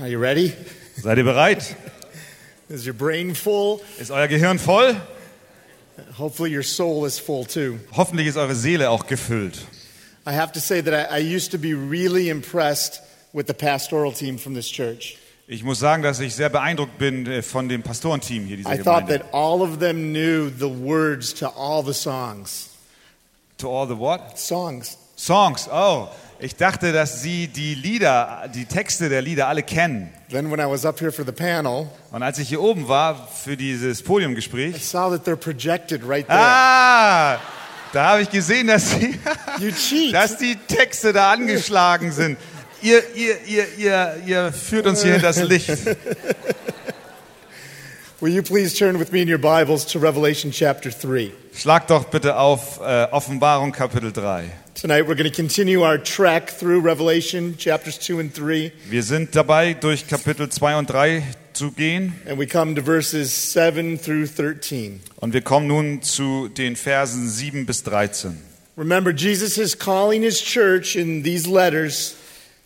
Are you ready? Seid ihr bereit? Is your brain full? Ist euer Gehirn voll? Hopefully, your soul is full too. Hoffentlich ist eure Seele auch gefüllt. I have to say that I, I used to be really impressed with the pastoral team from this church. Ich muss sagen, dass ich sehr beeindruckt bin äh, von dem Pastorenteam hier dieser I thought Gemeinde. that all of them knew the words to all the songs. To all the what? Songs. Songs. Oh, ich dachte, dass sie die Lieder, die Texte der Lieder alle kennen. Then, when I was up here for the panel, Und als ich hier oben war für dieses I Podiumgespräch, saw that they're projected right there. ah, da habe ich gesehen, dass, You cheat. dass die Texte da angeschlagen sind. Ihr, ihr, ihr, ihr, ihr führt uns hier in das Licht. Will you please turn with me in your Bibles to Revelation chapter 3? Schlag doch bitte auf äh, Offenbarung Kapitel 3. Tonight, we're going to continue our trek through Revelation chapters 2 and 3. Wir sind dabei, durch Kapitel 2 und 3 zu gehen. And we come to verses 7 through 13. Und wir kommen nun zu den Versen 7 bis 13. Remember, Jesus is calling his church in these letters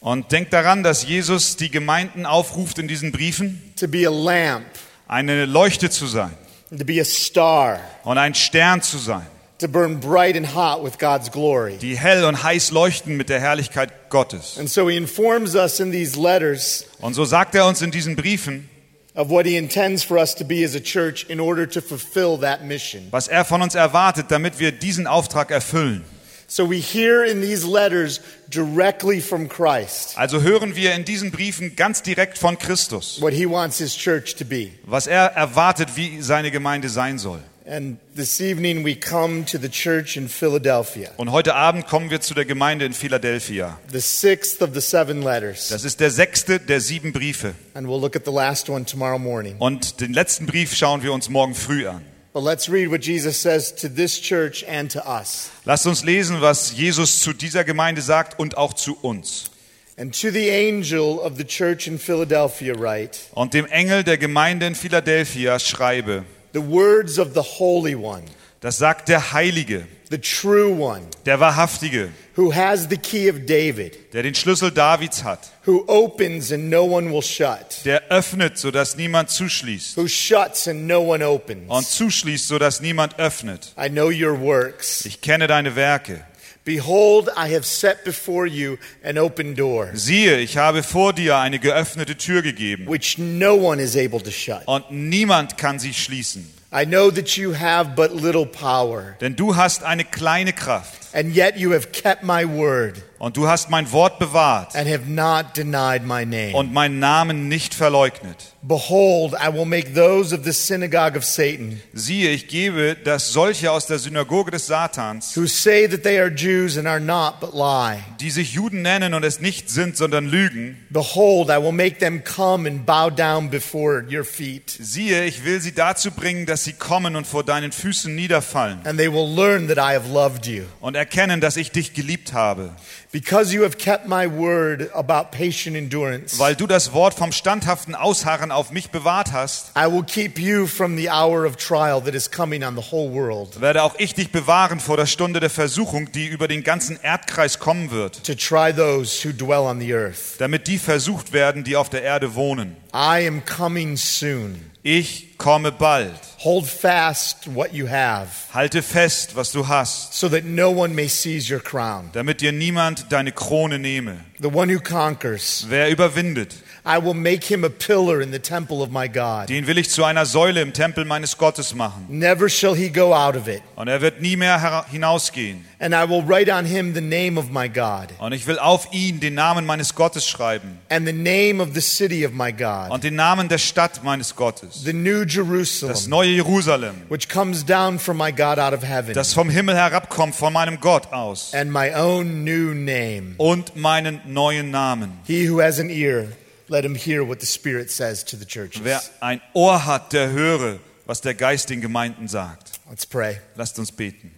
Und denkt daran, dass Jesus die Gemeinden aufruft in diesen Briefen, to be a lamp, eine Leuchte zu sein to be a star, und ein Stern zu sein, to burn bright and hot with God's glory. die hell und heiß leuchten mit der Herrlichkeit Gottes. And so he informs us in these letters Und so sagt er uns in diesen Briefen, of what he intends for us to be as a church in order to fulfill that mission. was er von uns erwartet, damit wir diesen Auftrag erfüllen. So we hear in these letters directly from Christ Also hören wir in diesen Briefen ganz direkt von Christus, what he wants his church to be. was er erwartet, wie seine Gemeinde sein soll. And this evening we come to the church in Philadelphia, Und heute Abend kommen wir zu der Gemeinde in Philadelphia. the sixth of the seven letters. Das ist der sechste der sieben Briefe. And we'll look at the last one tomorrow morning. Und den letzten Brief schauen wir uns morgen früh an. But let's read what Jesus says to this church and to us. Lasst uns lesen, was Jesus zu dieser Gemeinde sagt und auch zu uns. And to the angel of the church in Philadelphia, write Und dem Engel der Gemeinde in Philadelphia schreibe, the words of the Holy One, das sagt der Heilige, the true One, der Wahrhaftige, who has the key of David, der den Schlüssel Davids hat, who opens and no one will shut, der öffnet, sodass niemand zuschließt who shuts and no one und opens. zuschließt, sodass niemand öffnet. I know your works. Ich kenne deine Werke. Behold, I have set before you an open door, Siehe, ich habe vor dir eine geöffnete Tür gegeben which no one is able to shut. und niemand kann sie schließen. I know that you have but little power, Denn du hast eine kleine Kraft and yet you have kept my word und du hast mein Wort bewahrt and have not denied my name. und meinen Namen nicht verleugnet. Behold, I will make those of the synagogue of Satan, Siehe, ich gebe, dass solche aus der Synagoge des Satans, who say that they are Jews and are not, but lie. die sich Juden nennen und es nicht sind, sondern lügen, Behold, I will make them come and bow down before your feet, siehe, ich will sie dazu bringen, dass sie kommen und vor deinen Füßen niederfallen and they will learn that I have loved you. und erkennen, dass ich dich geliebt habe, Because you have kept my word about patient endurance, weil du das Wort vom standhaften Ausharren auf mich bewahrt hast. I will keep you from the hour of trial that is coming on the whole world Werde auch ich dich bewahren vor der Stunde der Versuchung, die über den ganzen Erdkreis kommen wird, to try those who dwell on the earth. damit die versucht werden, die auf der Erde wohnen. I am coming soon. Ich komme bald. Hold fast what you have, Halte fest, was du hast, so that no one may seize your crown. damit dir niemand deine Krone nehme. The one who conquers, Wer überwindet, I will make him a pillar in the temple of my God. den will ich zu einer Säule im Tempel meines Gottes machen. Never shall he go out of it. Und er wird nie mehr hinausgehen. And I will write on him the name of my God, Und ich will auf ihn den Namen meines Gottes schreiben and the name of the city of my God, und den Namen der Stadt meines Gottes, the new das Jerusalem, neue Jerusalem, which comes down from my God out of heaven, das vom Himmel herabkommt von meinem Gott aus and my own new name. und meinen neuen Namen. He who has an ear, let him hear what the Spirit says to the churches. Wer ein Ohr hat, der höre, was der Geist den Gemeinden sagt. Let's pray. Lasst uns beten.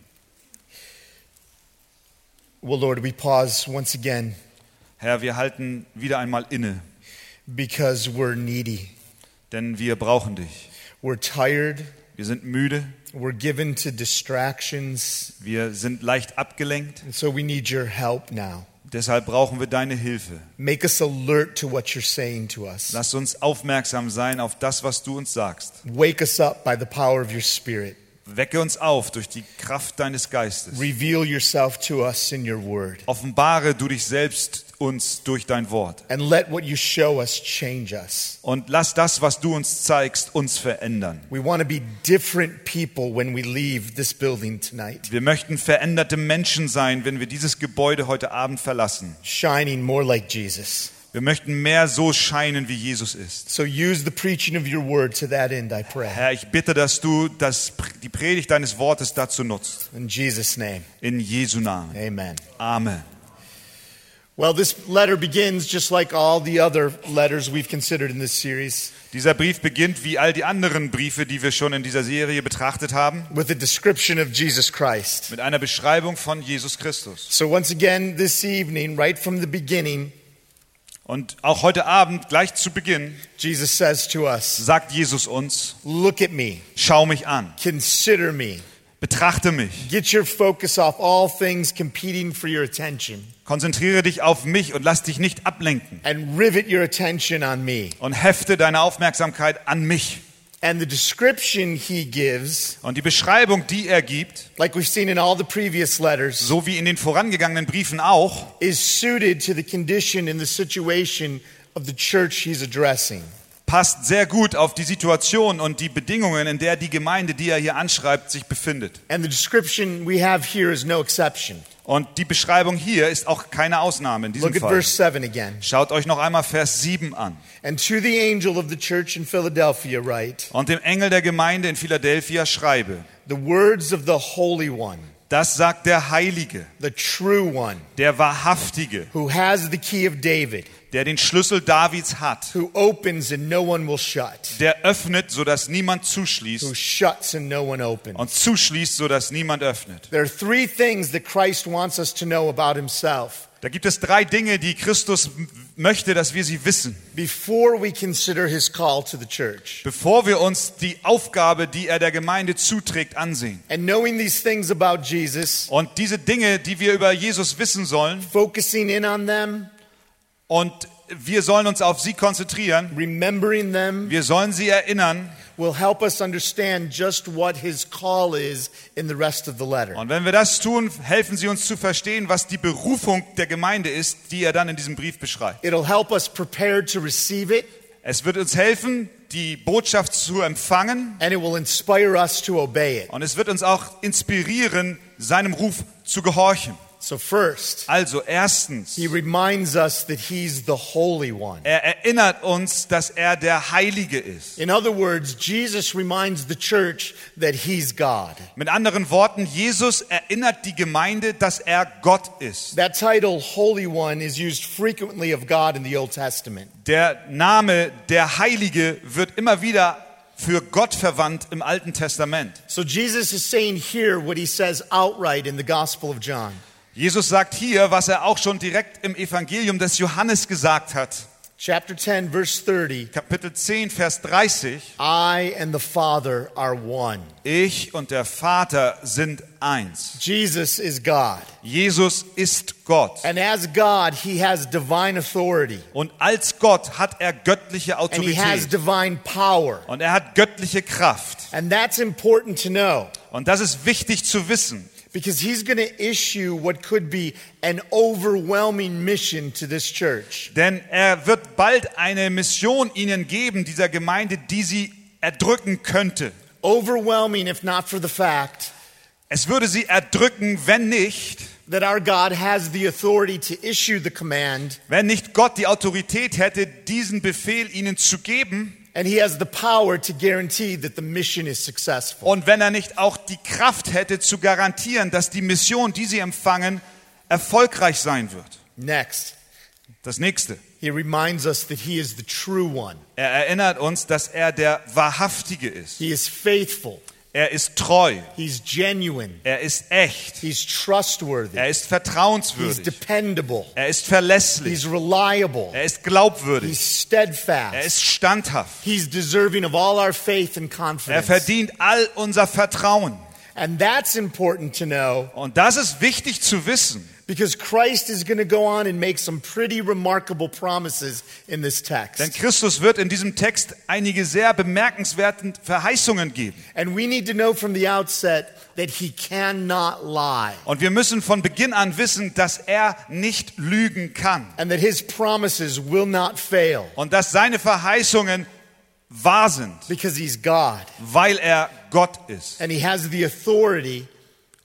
Well, Lord, we pause once again Herr, wir halten wieder einmal inne, because we're needy. denn wir brauchen dich. We're tired. Wir sind müde, We're given to distractions. wir sind leicht abgelenkt. And so we need your help now. Deshalb brauchen wir deine Hilfe. Make us alert to what you're saying to us. Lass uns aufmerksam sein auf das, was du uns sagst. Wake us up by the power of your Spirit. Wecke uns auf durch die Kraft deines Geistes. Reveal yourself to us in your word. Offenbare du dich selbst uns durch dein Wort. And let what you show us change us. Und lass das, was du uns zeigst, uns verändern. We want to be different people when we leave this building tonight, Wir möchten veränderte Menschen sein, wenn wir dieses Gebäude heute Abend verlassen. shining more like Jesus. Wir möchten mehr so scheinen, wie Jesus ist. So use the preaching of your word to that end, I pray. Herr, ich bitte, dass du das, die Predigt deines Wortes dazu nutzt. In Jesus' name, In Jesu Namen. amen. Amen. Well, this letter begins just like all the other letters we've considered in this series Dieser Brief beginnt wie all die anderen Briefe, die wir schon in dieser Serie betrachtet haben, with a description of Jesus Christ. mit einer Beschreibung von Jesus Christus. So, once again, this evening, right from the beginning, Und auch heute Abend, gleich zu Beginn, Jesus says to us, sagt Jesus uns, Look at me, schau mich an, consider me, betrachte mich, get your focus off all things competing for your attention, konzentriere dich auf mich und lass dich nicht ablenken. And rivet your attention on me. und hefte deine Aufmerksamkeit an mich. And the description he gives, Und die Beschreibung, die er gibt, like we've seen in all the previous letters, so wie in den vorangegangenen Briefen auch, is suited to the condition and the situation of the church he's addressing. passt sehr gut auf die Situation und die Bedingungen, in der die Gemeinde, die er hier anschreibt, sich befindet. And the description we have here is no exception. Und die Beschreibung hier ist auch keine Ausnahme in diesem Look at Fall. verse 7 again. Schaut euch noch einmal Vers 7 an. And to the angel of the church in Philadelphia, write Und dem Engel der Gemeinde in Philadelphia schreibe, the words of the Holy One, das sagt der Heilige, the true One, der Wahrhaftige, who has the key of David, der den Schlüssel Davids hat, who opens and no one will shut, der öffnet, sodass niemand who zuschließt shuts and no one opens. und zuschließt, sodass niemand öffnet. There are three things that Christ wants us to know about himself Da gibt es drei Dinge, die Christus möchte, dass wir sie wissen, before we consider his call to the church. bevor wir uns die Aufgabe, die er der Gemeinde zuträgt, ansehen. And knowing these things about Jesus, Und diese Dinge, die wir über Jesus wissen sollen, focusing in on them, und wir sollen uns auf sie konzentrieren, remembering them, wir sollen sie erinnern. will help us understand just what his call is in the rest of the letter. Und wenn wir das tun, helfen sie uns zu verstehen, was die Berufung der Gemeinde ist, die er dann in diesem Brief beschreibt. It'll help us prepare to receive it, Es wird uns helfen, die Botschaft zu empfangen and it will inspire us to obey it. und es wird uns auch inspirieren, seinem Ruf zu gehorchen. So, first, Also erstens, he reminds us that he's the Holy One. er erinnert uns, dass er der Heilige ist. In other words, Jesus reminds the church that he's God. Mit anderen Worten, Jesus erinnert die Gemeinde, dass er Gott ist. That title, Holy One, is used frequently of God in the Old Testament. Der Name der Heilige wird immer wieder für Gott verwandt im Alten Testament. So, Jesus is saying here what he says outright in the Gospel of John. Jesus sagt hier, was er auch schon direkt im Evangelium des Johannes gesagt hat. Chapter 10, verse 30 Kapitel 10, Vers 30. I and the Father are one. Ich und der Vater sind eins. Jesus is God. Jesus ist Gott. And as God, he has divine authority Und als Gott hat er göttliche and he has Autorität. divine power. Und er hat göttliche Kraft. And that's important to know Und das ist wichtig zu wissen. Because he's going to issue what could be an overwhelming mission to this church. Denn er wird bald eine Mission ihnen geben, dieser Gemeinde, die sie erdrücken könnte. Overwhelming, if not for the fact Es würde sie erdrücken, wenn nicht, that our God has the authority to issue the command wenn nicht Gott die Autorität hätte, diesen Befehl ihnen zu geben and he has the power to guarantee that the mission is successful. und wenn er nicht auch die Kraft hätte zu garantieren, dass die Mission, die sie empfangen, erfolgreich sein wird. Next, Das nächste. he reminds us that he is the true one. Er erinnert uns, dass er der Wahrhaftige ist. He is faithful. Er ist treu. He's genuine. Er ist echt. He's trustworthy. Er ist He's vertrauenswürdig. dependable. Er ist verlässlich. He's reliable. Er ist glaubwürdig. He's Er steadfast. ist standhaft. He's deserving of all our faith and Er confidence. verdient all unser Vertrauen. And that's important to know Und das ist wichtig zu wissen, Because Christ is going to go on and make some pretty remarkable promises in this text. Denn. Christus wird in diesem Text einige sehr bemerkenswerte Verheißungen geben. And we need to know from the outset that he cannot lie Und wir müssen von Beginn an wissen, dass er nicht lügen kann. and that his promises will not fail Und dass seine Verheißungen wahr sind, because he's God weil er Gott ist. and he has the authority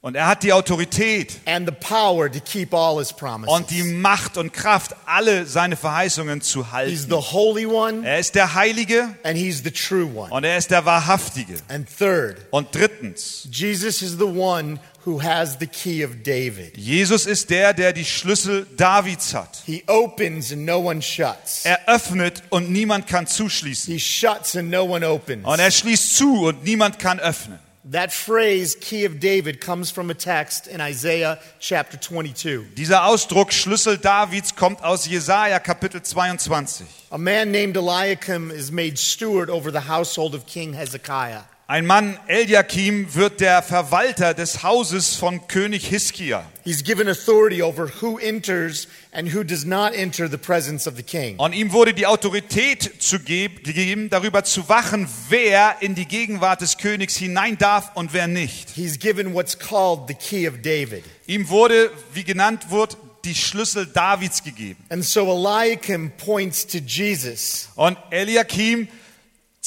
Und er hat die Autorität and the power to keep all his und die. Macht und Kraft, alle seine Verheißungen zu He's halten. the Holy One Er ist der Heilige and he's the true one. und er ist der Wahrhaftige. And third, Und drittens, Jesus is the one who has the key of David. Jesus ist der, der die Schlüssel Davids hat. He opens and no one shuts. Er öffnet und niemand kann zuschließen. He shuts and no one opens. Und er schließt zu und niemand kann öffnen. That phrase, key of David, comes from a text in Isaiah chapter 22. Dieser Ausdruck Schlüssel Davids kommt aus Jesaja Kapitel 22. A man named Eliakim is made steward over the household of King Hezekiah. Ein Mann, Eliakim, wird der Verwalter des Hauses von König Hiskia. He's given authority over who enters and who does not enter the presence of the king. Und ihm wurde die Autorität zu geb- gegeben, darüber zu wachen, wer in die Gegenwart des Königs hinein darf und wer nicht. He's given what's called the key of David. Ihm wurde, wie genannt wird, die Schlüssel Davids gegeben. And so Eliakim points to Jesus, Und Eliakim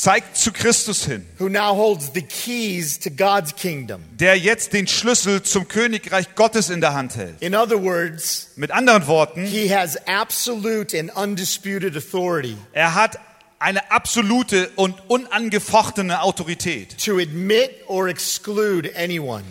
zeigt zu Christus hin, who now holds the keys to God's kingdom. der jetzt den Schlüssel zum Königreich Gottes in der Hand hält. In other words, Mit anderen Worten, he has absolute and undisputed authority er hat eine absolute und unangefochtene Autorität, to admit or exclude anyone.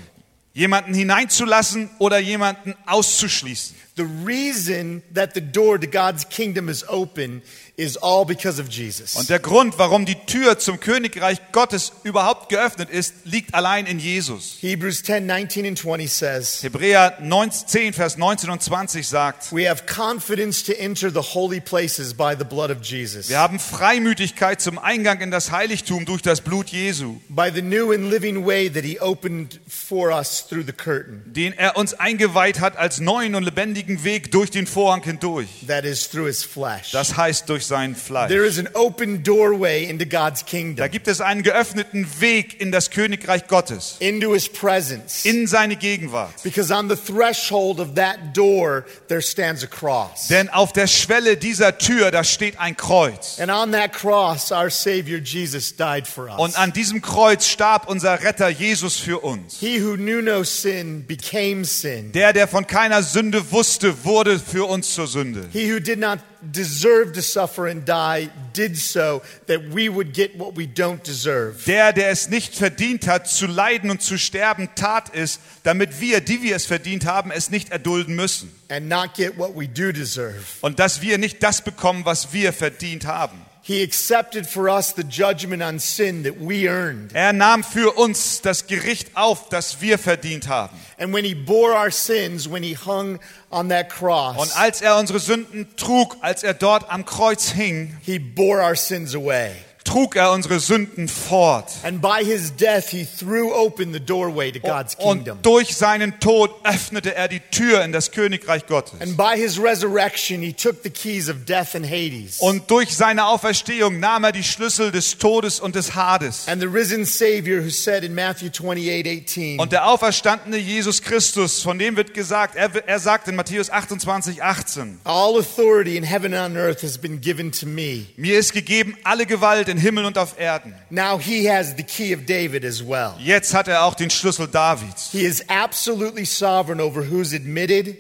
jemanden hineinzulassen oder jemanden auszuschließen. The reason that the door to God's kingdom is open is all because of Jesus. Und der Grund, warum die Tür zum Königreich Gottes überhaupt geöffnet ist, liegt allein in Jesus. Hebrews 10 19 and 20 says, Hebräer 19, 10, Vers 19 und 20 sagt, We have confidence to enter the holy places by the blood of Jesus, wir haben Freimütigkeit zum Eingang in das Heiligtum durch das Blut Jesu, by the new and living way that He opened for us through the curtain, den er uns eingeweiht hat als neuen und lebendigen Weg durch den Vorhang hindurch. that is through His flesh. Das heißt durch sein Fleisch. There is an open doorway into God's Da kingdom, gibt es einen geöffneten Weg in das Königreich Gottes, into His presence. in seine Gegenwart. Because on the threshold of that door, there stands a cross. Denn auf der Schwelle dieser Tür, da steht ein Kreuz. And on that cross, our Savior Jesus died for us. Und an diesem Kreuz starb unser Retter Jesus für uns. He who knew no sin became sin. Der, der von keiner Sünde wusste, wurde für uns zur Sünde. He who did not deserve to suffer and die did so that we would get what we don't deserve. Der, der es nicht verdient hat, zu leiden und zu sterben, tat es, damit wir, die wir es verdient haben, es nicht erdulden müssen. And not get what we do deserve. Und dass wir nicht das bekommen, was wir verdient haben. He accepted for us the judgment on sin that we earned. Er nahm für uns das Gericht auf, das wir verdient haben. And when he bore our sins, when he hung on that Und cross, als er unsere Sünden trug, als er dort am Kreuz hing, he bore our sins away. Trug er unsere Sünden fort. And by his death, he threw open the doorway to God's kingdom. Und durch seinen Tod öffnete er die Tür in das Königreich Gottes. And by his resurrection, he took the keys of death and Hades. Und durch seine Auferstehung nahm er die Schlüssel des Todes und des Hades. And the risen Savior who said in Matthew 28 18, Und der auferstandene Jesus Christus, von dem wird gesagt, er, er sagt in Matthäus 28, 18, All authority in heaven and on earth has been given to me. mir ist gegeben alle Gewalt in Himmel und auf Erden. Now he has the key of David as well. Jetzt hat er auch den Schlüssel Davids. He is absolutely sovereign over who's admitted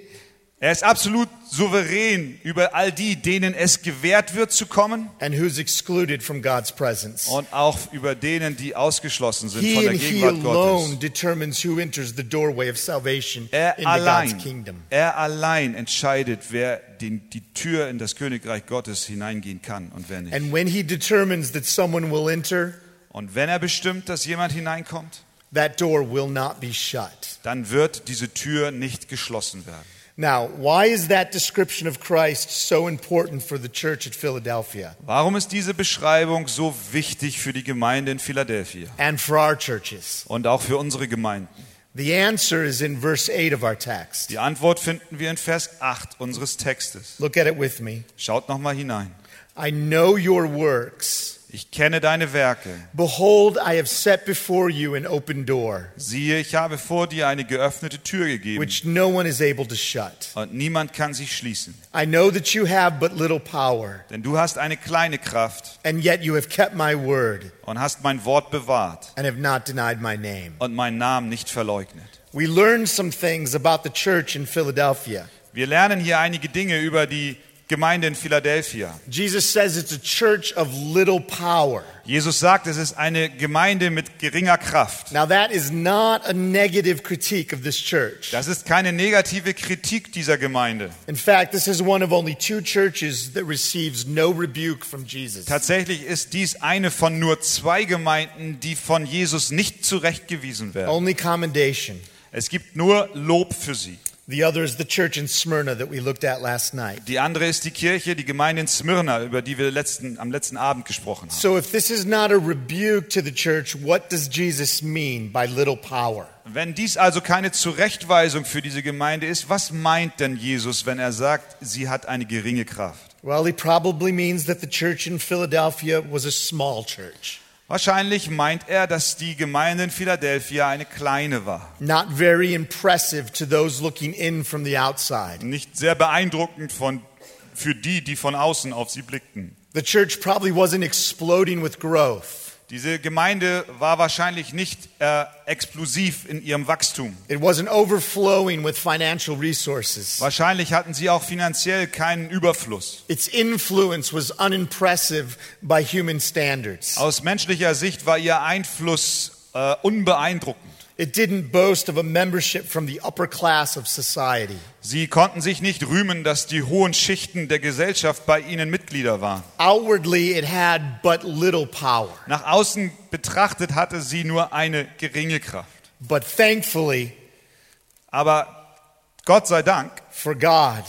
Er ist absolut souverän über all die, denen es gewährt wird zu kommen and who's excluded from God's presence. und auch über denen, die ausgeschlossen sind He von der Gegenwart Gottes. determines who enters the doorway of salvation Er allein, er allein entscheidet, wer den, die Tür in das Königreich Gottes hineingehen kann und wer nicht. And when he determines that someone will enter, Und wenn er bestimmt, dass jemand hineinkommt, that door will not be shut. dann wird diese Tür nicht geschlossen werden. Now, why is that description of Christ so important for the church at Philadelphia Warum ist diese Beschreibung so wichtig für die Gemeinde in Philadelphia and for our churches? und auch für unsere Gemeinden? The answer is in verse 8 of our text. Die Antwort finden wir in Vers 8 unseres Textes. Look at it with me. Schaut noch mal hinein. I know your works. Ich kenne deine Werke. Behold, I have set before you an open door, Siehe, ich habe vor dir eine geöffnete Tür gegeben which no one is able to shut. und niemand kann sie schließen. I know that you have but little power, Denn du hast eine kleine Kraft and yet you have kept my word und hast mein Wort bewahrt and have not denied my name. und meinen Namen nicht verleugnet. We learned some things about the church in Philadelphia. Wir lernen hier einige Dinge über die Gemeinde in Philadelphia. Jesus says it's a church of little power. Jesus sagt, es ist eine Gemeinde mit geringer Kraft. Now, that is not a negative critique of this church. Das ist keine negative Kritik dieser Gemeinde. In fact, this is one of only two churches that receives no rebuke from Jesus. Tatsächlich ist dies eine von nur zwei Gemeinden, die von Jesus nicht zurechtgewiesen werden. Only commendation. Es gibt nur Lob für sie. The other is the church in Smyrna that we looked at last night. Die andere ist die Kirche, die Gemeinde in Smyrna, über die wir letzten, am letzten Abend gesprochen haben. So, if this is not a rebuke to the church, what does Jesus mean by little power? Wenn dies also keine Zurechtweisung für diese Gemeinde ist, was meint denn Jesus, wenn er sagt, sie hat eine geringe Kraft? Well, he probably means that the church in Philadelphia was a small church, Wahrscheinlich meint er, dass die Gemeinde in Philadelphia eine kleine war. not very impressive to those looking in from the outside. Nicht sehr beeindruckend von, für die, die von außen auf sie blickten. The church probably wasn't exploding with growth. Diese Gemeinde war wahrscheinlich nicht äh, explosiv in ihrem Wachstum. It wasn't overflowing with financial resources. Wahrscheinlich hatten sie auch finanziell keinen Überfluss. Its influence was unimpressive by human standards. Aus menschlicher Sicht war ihr Einfluss äh, unbeeindruckend. It didn't boast of a membership from the upper class of society. Sie konnten sich nicht rühmen, dass die hohen Schichten der Gesellschaft bei ihnen Mitglieder waren. Outwardly, it had but little power. Nach außen betrachtet hatte sie nur eine geringe Kraft. But thankfully, Aber Gott sei Dank, for God,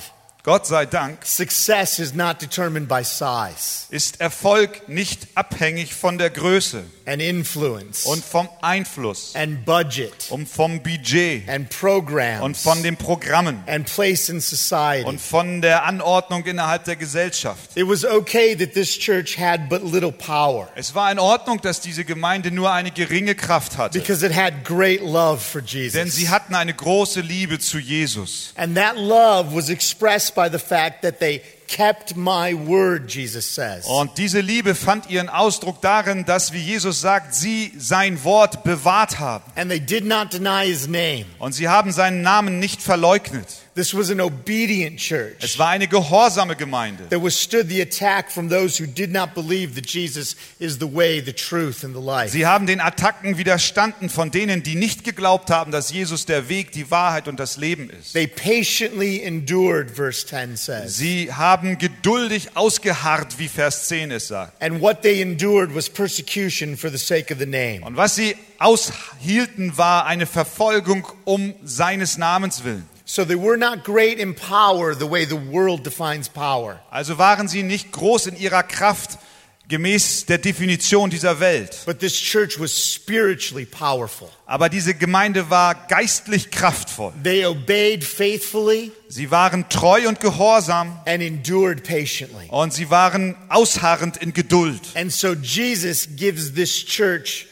Gott sei Dank success is not determined by size ist Erfolg nicht abhängig von der Größe and influence und vom Einfluss and budget und vom Budget and und programs von den Programmen and place in society. und von der Anordnung innerhalb der Gesellschaft. It was okay that this church had but little power Es war in Ordnung, dass diese Gemeinde nur eine geringe Kraft hatte, because it had great love for denn Jesus. sie hatten eine große Liebe zu Jesus. And that love was expressed by the fact that they kept my word, Jesus says. Und diese Liebe fand ihren Ausdruck darin, dass, wie Jesus sagt, sie sein Wort bewahrt haben. And they did not deny his name. Und sie haben seinen Namen nicht verleugnet. This was an obedient church Es war eine gehorsame Gemeinde. that withstood the attack from those who did not believe that Jesus is the way, the truth, and the life. Sie haben den Attacken widerstanden von denen, die nicht geglaubt haben, dass Jesus der Weg, die Wahrheit und das Leben ist. They patiently endured, verse 10 says. Sie haben geduldig ausgeharrt, wie Vers 10 es sagt. And what they endured was persecution for the sake of the name. Und was sie aushielten, war eine Verfolgung um seines Namens willen. So they were not great in power the way the world defines power. Also waren sie nicht groß in ihrer Kraft gemäß der Definition dieser Welt. But this church was spiritually powerful. Aber diese Gemeinde war geistlich kraftvoll. They obeyed faithfully Sie waren treu und gehorsam and endured patiently. und sie waren ausharrend in Geduld. And so Jesus gives this church.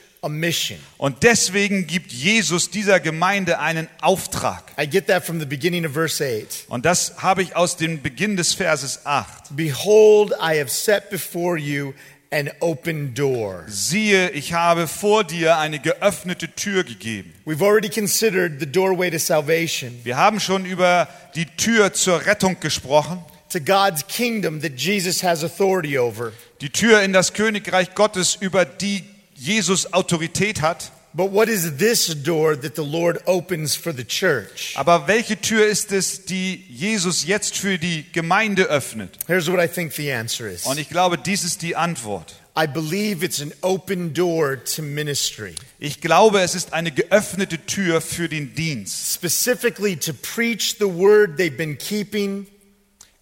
Und deswegen gibt Jesus dieser Gemeinde einen Auftrag. I get that from the beginning of verse 8. Und das habe ich aus dem Beginn des Verses 8. Behold, I have set before you an open door. Siehe, ich habe vor dir eine geöffnete Tür gegeben. We've already considered the doorway to salvation, Wir haben schon über die Tür zur Rettung gesprochen. to God's kingdom that Jesus has authority over. Die Tür in das Königreich Gottes, über die Jesus Autorität hat. But what is this door that the Lord opens for the church? Aber welche Tür ist es, die Jesus jetzt für die Gemeinde öffnet? Here's what I think the answer is. Und ich glaube, dies ist die Antwort. I believe it's an open door to ministry, Ich glaube, es ist eine geöffnete Tür für den Dienst. specifically to preach the word they've been keeping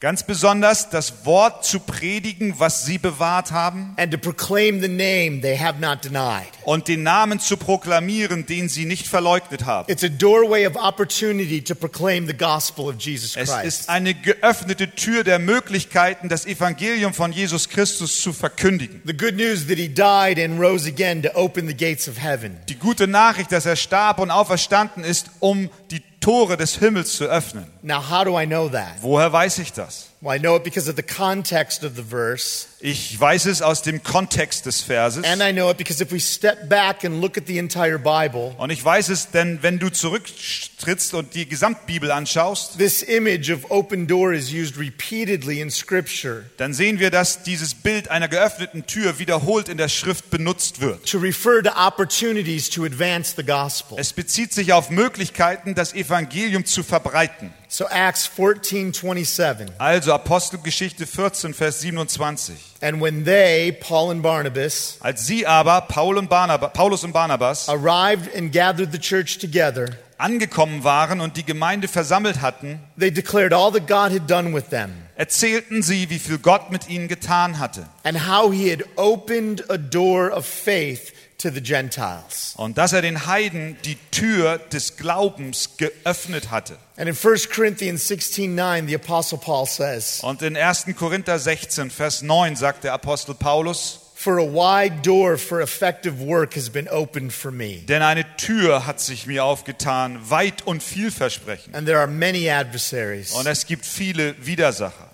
Ganz besonders das Wort zu predigen, was sie bewahrt haben, and to proclaim the name they have not denied. und den Namen zu proklamieren, den sie nicht verleugnet haben. It's a doorway of opportunity to proclaim the gospel of Jesus Es ist eine geöffnete Tür der Möglichkeiten, das Evangelium von Jesus Christus zu verkündigen. The good news that he died and rose again to open the gates of heaven. Die gute Nachricht, dass er starb und auferstanden ist, um die Tore des Himmels zu öffnen. Now, how do I know that? Woher weiß ich das? Well, I know it because of the context of the verse, Ich weiß es aus dem Kontext des Verses. and I know it because if we step back and look at the entire Bible, Und ich weiß es, denn wenn du zurücktrittst und die Gesamtbibel anschaust, this image of open door is used repeatedly in Scripture dann sehen wir, dass dieses Bild einer geöffneten Tür wiederholt in der Schrift benutzt wird. to refer to opportunities to advance the gospel. Es bezieht sich auf Möglichkeiten, das Evangelium zu verbreiten. So, Acts 14 27. Also Apostelgeschichte 14, Vers 27. And when they, Paul and Barnabas, Als sie aber, Paul und Barnabas, Paulus und Barnabas, arrived and gathered the church together, angekommen waren und die Gemeinde versammelt hatten, they declared all that God had done with them erzählten sie, wie viel Gott mit ihnen getan hatte and how he had opened a door of faith to the Gentiles. und dass er den Heiden die Tür des Glaubens geöffnet hatte. And in 1 Corinthians 16 9, the Apostle Paul says, Und in 1. Korinther 16, Vers 9 sagt der Apostel Paulus, For a wide door for effective work has been opened for me. denn eine Tür hat sich mir aufgetan, weit und vielversprechend. And there are many adversaries. Und es gibt viele Widersacher.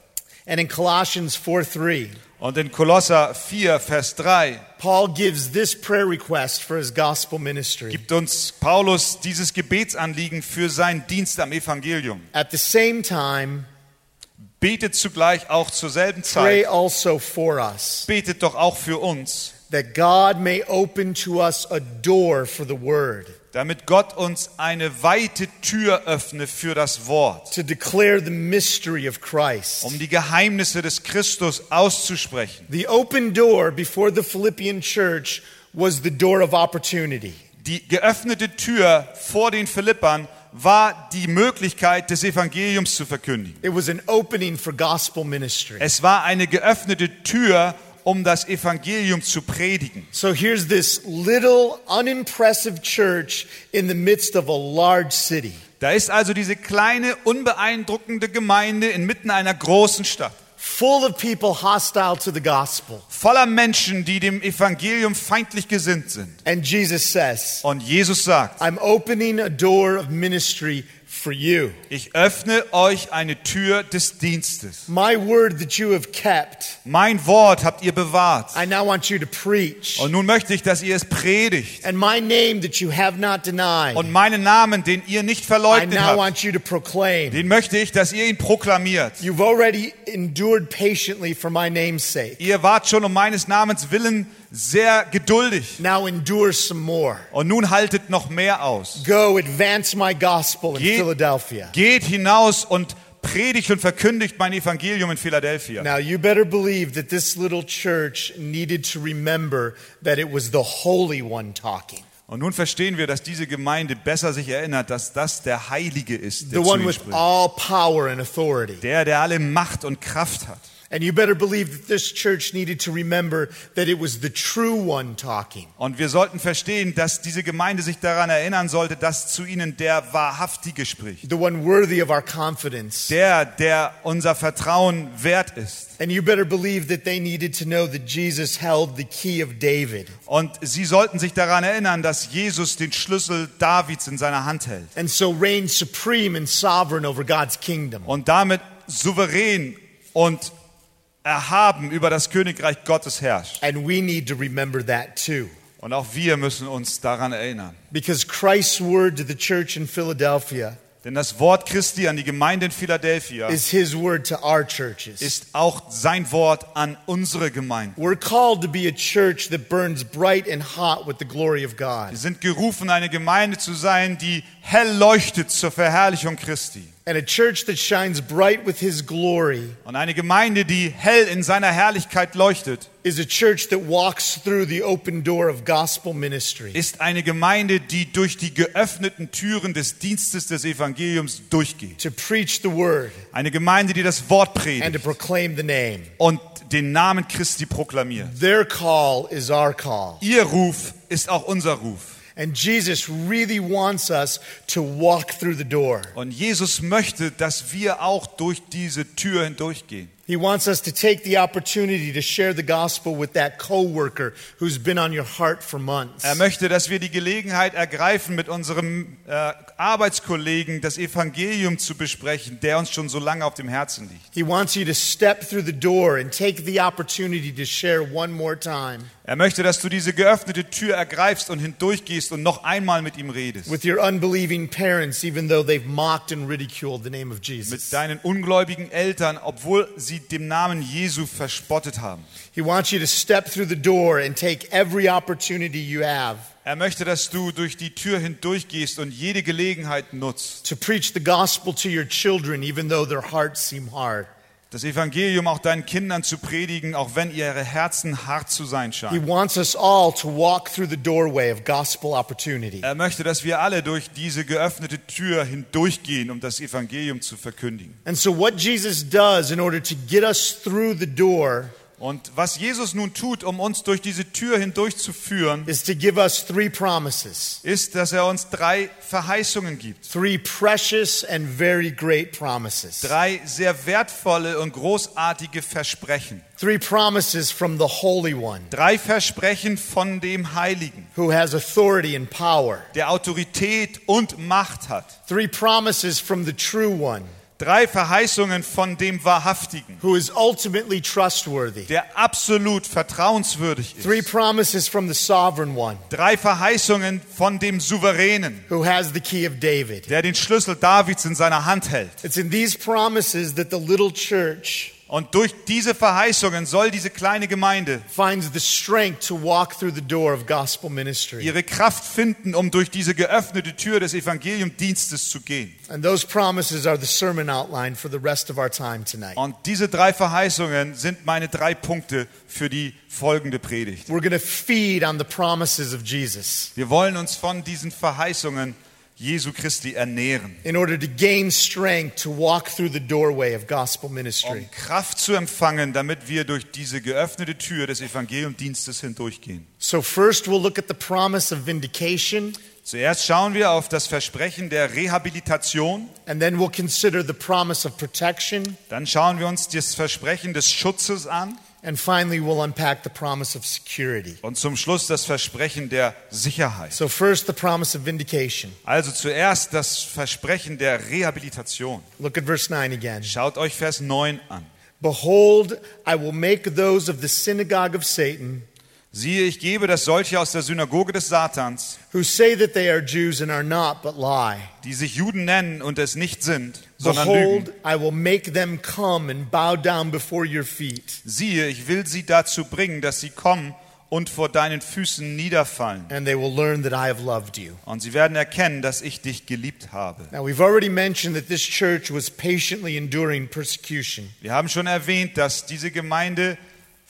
And in Colossians 4 3, Und in Kolosser 4, Vers 3 Paul gives this prayer request for his gospel ministry. gibt uns Paulus dieses Gebetsanliegen für seinen Dienst am Evangelium. At the same time, Betet zugleich auch zur selben pray also for us Betet doch auch für uns, that God may open to us a door for the word damit Gott uns eine weite Tür öffne für das Wort, to declare the mystery of Christ. um die Geheimnisse des Christus auszusprechen. The open door before the Philippian church was the door of opportunity. Die geöffnete Tür vor den Philippern war die Möglichkeit des Evangeliums zu verkündigen. It was an opening for gospel ministry. Es war eine geöffnete Tür, um das Evangelium zu predigen. So here's this little, unimpressive church in the midst of a large city. Da ist also diese kleine, unbeeindruckende Gemeinde inmitten einer großen Stadt, full of people hostile to the gospel. voller Menschen, die dem Evangelium feindlich gesinnt sind. And Jesus says, Und Jesus sagt, I'm opening a door of ministry for you. ich öffne euch eine Tür des Dienstes. My word that you have kept, Mein Wort habt ihr bewahrt. I now want you to preach. Und nun möchte ich, dass ihr es predigt. And my name that you have not denied, Und meinen Namen, den ihr nicht I verleugnet now habt, want you to proclaim. den möchte ich, dass ihr ihn proklamiert. You've already endured patiently for my name's sake. Ihr wart schon um meines Namens willen sehr geduldig. Now endure some more. Und nun haltet noch mehr aus. Go advance my gospel in Ge- Philadelphia. Geht hinaus und predigt und verkündigt mein Evangelium in Philadelphia. Now, you better believe that this little church needed to remember that it was the Holy One talking, Und nun verstehen wir, dass diese Gemeinde besser sich erinnert, dass das der Heilige ist, the der zu one with all power and authority. Der, der alle Macht und Kraft hat. And you better believe that this church needed to remember that it was the true one talking. Und wir sollten verstehen, dass diese Gemeinde sich daran erinnern sollte, dass zu ihnen der Wahrhaftige spricht. the one worthy of our confidence. Der, der unser Vertrauen wert ist. And you better believe that they needed to know that Jesus held the key of David. Und sie sollten sich daran erinnern, dass Jesus den Schlüssel Davids in seiner Hand hält. And so reigned supreme and sovereign over God's kingdom. Und damit souverän und erhaben über das Königreich Gottes herrscht. And we need to remember that too. Und auch wir müssen uns daran erinnern. Because Christ's word to the church in Philadelphia Denn das Wort Christi an die Gemeinde in Philadelphia is his word to our churches. ist auch sein Wort an unsere Gemeinde. We're called to be a church that burns bright and hot with the glory of God. Wir sind gerufen, eine Gemeinde zu sein, die hell leuchtet zur Verherrlichung Christi. And a church that shines bright with his glory Und eine Gemeinde, die hell in seiner Herrlichkeit leuchtet, is a church that walks through the open door of gospel ministry ist eine Gemeinde, die durch die geöffneten Türen des Dienstes des Evangeliums durchgeht. to preach the word Eine Gemeinde, die das Wort and to predigt proclaim the name. und den Namen Christi proklamiert. Their call is our call. Ihr Ruf ist auch unser Ruf. And Jesus really wants us to walk through the door. Und Jesus möchte, dass wir auch durch diese Tür hindurchgehen. He wants us to take the opportunity to share the gospel with that coworker who's been on your heart for months. Er möchte, dass wir die Gelegenheit ergreifen, mit unserem äh, Arbeitskollegen das Evangelium zu besprechen, der uns schon so lange auf dem Herzen liegt. He wants you to step through the door and take the opportunity to share one more time Er möchte, dass du diese geöffnete Tür ergreifst und hindurchgehst und noch einmal mit ihm redest. with your unbelieving parents, even though they've mocked and ridiculed the name of Mit Jesus. deinen ungläubigen Eltern, obwohl sie dem Namen Jesu verspottet haben. He wants you to step through the door and take every opportunity you have Er möchte, dass du durch die Tür hindurchgehst und jede Gelegenheit nutzt, to preach the gospel to your children, even though their hearts seem hard. Das Evangelium auch deinen Kindern zu predigen, auch wenn ihre Herzen hart zu sein He scheinen. wants us all to walk through the doorway of gospel opportunity. Er möchte, dass wir alle durch diese geöffnete Tür hindurchgehen, um das Evangelium zu verkündigen. And so, what Jesus does in order to get us through the door Und was Jesus nun tut, um uns durch diese Tür hindurchzuführen, is to give us three promises. ist, dass er uns drei Verheißungen gibt. Three precious and very great promises. Drei sehr wertvolle und großartige Versprechen. Three promises from the Holy One Drei Versprechen von dem Heiligen, who has authority and power. der Autorität und Macht hat. Three promises from the True One Drei Verheißungen von dem Wahrhaftigen, who is ultimately trustworthy. der absolut vertrauenswürdig Three ist. promises from the Sovereign One Drei Verheißungen von dem Souveränen, who has the key of David. der den Schlüssel Davids in seiner Hand hält. It's in these promises that the little church Und durch diese Verheißungen soll diese kleine Gemeinde finds the strength to walk through the door of gospel ministry. ihre Kraft finden, um durch diese geöffnete Tür des Evangeliumdienstes zu gehen. And those promises are the sermon outline for the rest of our time tonight. Und diese drei Verheißungen sind meine drei Punkte für die folgende Predigt. We're going to feed on the promises of Jesus Wir wollen uns von diesen Verheißungen Jesu Christi ernähren, in order to gain strength to walk through the doorway of gospel ministry. um Kraft zu empfangen, damit wir durch diese geöffnete Tür des Evangeliumdienstes hindurchgehen. So, first, we'll look at the promise of vindication, Zuerst schauen wir auf das Versprechen der Rehabilitation, and then we'll consider the promise of protection, dann schauen wir uns das Versprechen des Schutzes an and finally, we'll unpack the promise of security. und zum Schluss das Versprechen der Sicherheit. So, first, the promise of vindication. Also zuerst das Versprechen der Rehabilitation. Look at verse 9 again. Schaut euch Vers 9 an. Behold, I will make those of the synagogue of Satan Siehe, ich gebe, dass solche aus der Synagoge des Satans, who say that they are Jews and are not, but lie. die sich Juden nennen und es nicht sind, sondern lügen. Behold, I will make them come and bow down before your feet, Siehe, ich will sie dazu bringen, dass sie kommen und vor deinen Füßen niederfallen. and they will learn that I have loved you. Und sie werden erkennen, dass ich dich geliebt habe. Now, we've already mentioned that this church was patiently enduring persecution. Wir haben schon erwähnt, dass diese Gemeinde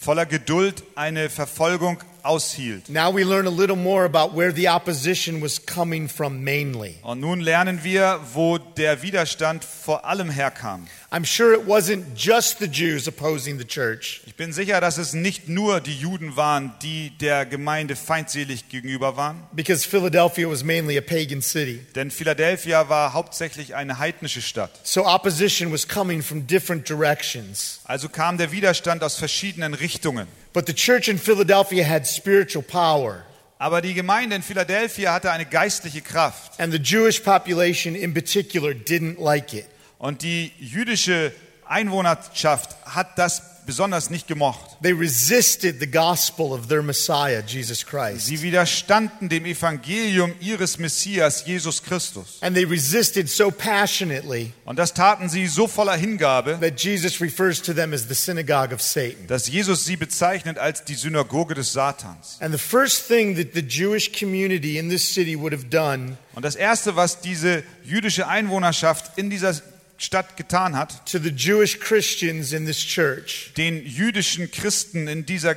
voller Geduld eine Verfolgung aushielt. Now we learn a little more about where the opposition was coming from mainly. Und nun lernen wir, wo der Widerstand vor allem herkam. I'm sure it wasn't just the Jews opposing the church. Ich bin sicher, dass es nicht nur die Juden waren, die der Gemeinde feindselig gegenüber waren, Because Philadelphia was mainly a pagan city. denn Philadelphia war hauptsächlich eine heidnische Stadt. So opposition was coming from different directions. Also kam der Widerstand aus verschiedenen Richtungen. But the church in Philadelphia had spiritual power. Aber die Gemeinde in Philadelphia hatte eine geistliche Kraft. And the Jewish population in particular didn't like it. Und die jüdische Einwohnerschaft hat das besonders nicht gemocht. They resisted the gospel of their Messiah, Jesus Christ. Sie widerstanden dem Evangelium ihres Messias, Jesus Christus. And they resisted so passionately Und das taten sie so voller Hingabe, that Jesus refers to them as the synagogue of Satan. dass Jesus sie bezeichnet als die Synagoge des Satans. And the first thing that the Jewish community in this city would have done Und das Erste, was diese jüdische Einwohnerschaft in dieser Stadt getan hat, to the Jewish Christians in this church. den jüdischen Christen in dieser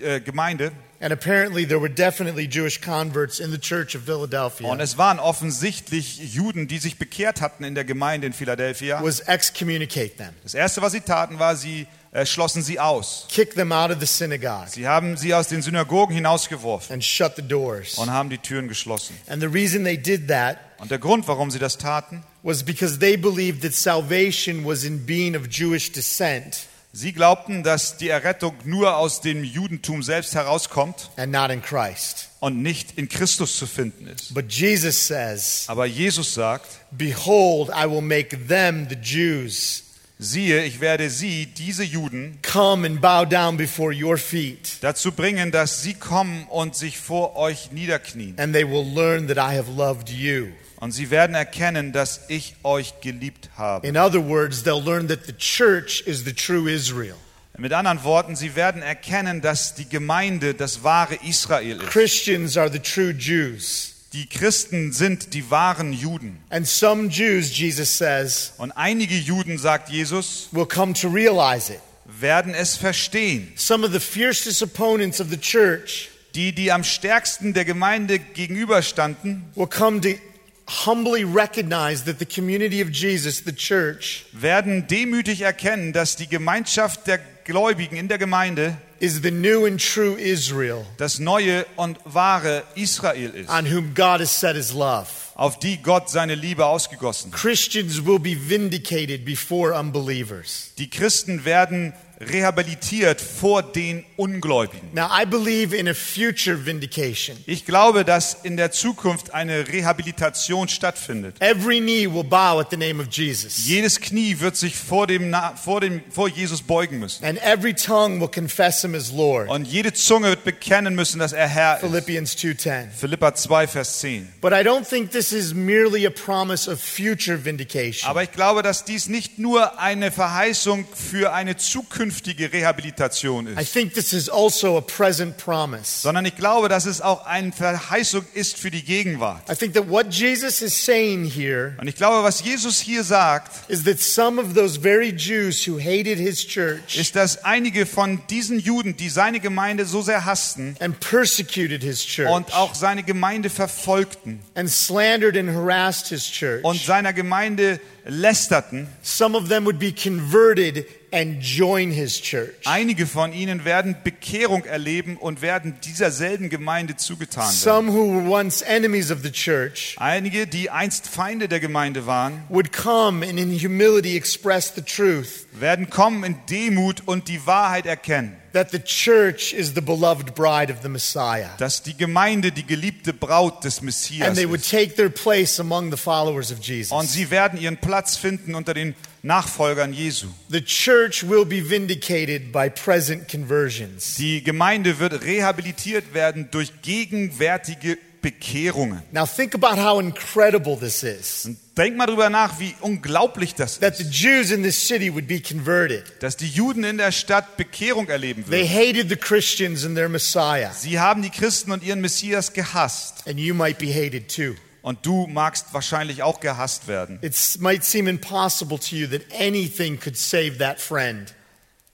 äh, Gemeinde. And apparently, there were definitely Jewish converts in the church of Philadelphia. Und es waren offensichtlich Juden, die sich bekehrt hatten in der Gemeinde in Philadelphia. was excommunicate them, Das Erste, was sie taten, war, sie äh, schlossen sie aus. kick them out of the synagogue, Sie haben sie aus den Synagogen hinausgeworfen and shut the doors. und haben die Türen geschlossen. And the reason they did that Und der Grund, warum sie das taten, was because they believed that salvation was in being of Jewish descent sie glaubten, dass die Errettung nur aus dem Judentum selbst herauskommt und nicht in Christus zu finden ist. But Jesus says, Aber Jesus sagt, Behold, I will make them, the Jews, siehe, ich werde sie, diese Juden, come and bow down before your feet, dazu bringen, dass sie kommen und sich vor euch niederknien. and they will learn that I have loved you. Und sie werden erkennen, dass ich euch geliebt habe. In other words, they'll learn that the church is the true Israel. Mit anderen Worten, sie werden erkennen, dass die Gemeinde das wahre Israel ist. Christians are the true Jews. Die Christen sind die wahren Juden. And some Jews, Jesus says, Und einige Juden, sagt Jesus, will come to realize it. werden es verstehen. Some of the fiercest opponents of the church Die, die am stärksten der Gemeinde gegenüberstanden, will come to humbly recognize that the community of Jesus, the church, werden demütig erkennen, dass die Gemeinschaft der Gläubigen in der Gemeinde is the new and true Israel das neue und wahre Israel ist, on whom God has set his love. auf die Gott seine Liebe ausgegossen hat. Christians will be vindicated before unbelievers. Die Christen werden rehabilitiert vor den Ungläubigen. Now, I believe in a future vindication. Ich glaube, dass in der Zukunft eine Rehabilitation stattfindet. Every knee will bow at the name of Jesus, Jedes Knie wird sich vor, dem, vor, dem, vor Jesus beugen müssen. and every tongue will confess him as Lord. Und jede Zunge wird bekennen müssen, dass er Herr ist. Philippians 2:10. Philippa 2, Vers 10. But I don't think this is merely a promise of future vindication. Aber ich glaube, dass dies nicht nur eine Verheißung für eine zukünftige Rehabilitation I ist, think this is also a present promise. sondern ich glaube, dass es auch eine Verheißung ist für die Gegenwart. I think that what Jesus is saying here Und ich glaube, was Jesus hier sagt, is that some of those very Jews who hated his church ist, dass einige von diesen Juden, die seine Gemeinde so sehr hassten and persecuted his church und auch seine Gemeinde verfolgten and slandered and harassed his church, und seiner Gemeinde lästerten, some of them would be converted and join his church. einige von ihnen werden Bekehrung erleben und werden dieser selben Gemeinde zugetan werden. Some who were once enemies of the church Einige, die einst Feinde der Gemeinde waren, would come and in humility express the truth werden kommen in Demut und die Wahrheit erkennen, that the church is the beloved bride of the Messiah. dass die Gemeinde die geliebte Braut des Messias And they would take their place among the followers of Und Jesus. sie werden ihren Platz finden unter den Nachfolgern Jesu. The church will be vindicated by present conversions. Die Gemeinde wird rehabilitiert werden durch gegenwärtige Bekehrungen. Now think about how incredible this is. Und denk mal drüber nach, wie unglaublich das That the ist, Jews in this city would be converted. dass die Juden in der Stadt Bekehrung erleben They würden. hated the Christians and their Messiah. Sie haben die Christen und ihren Messias gehasst. And you might be hated too. Und du magst wahrscheinlich auch gehasst werden. It might seem impossible to you that anything could save that friend.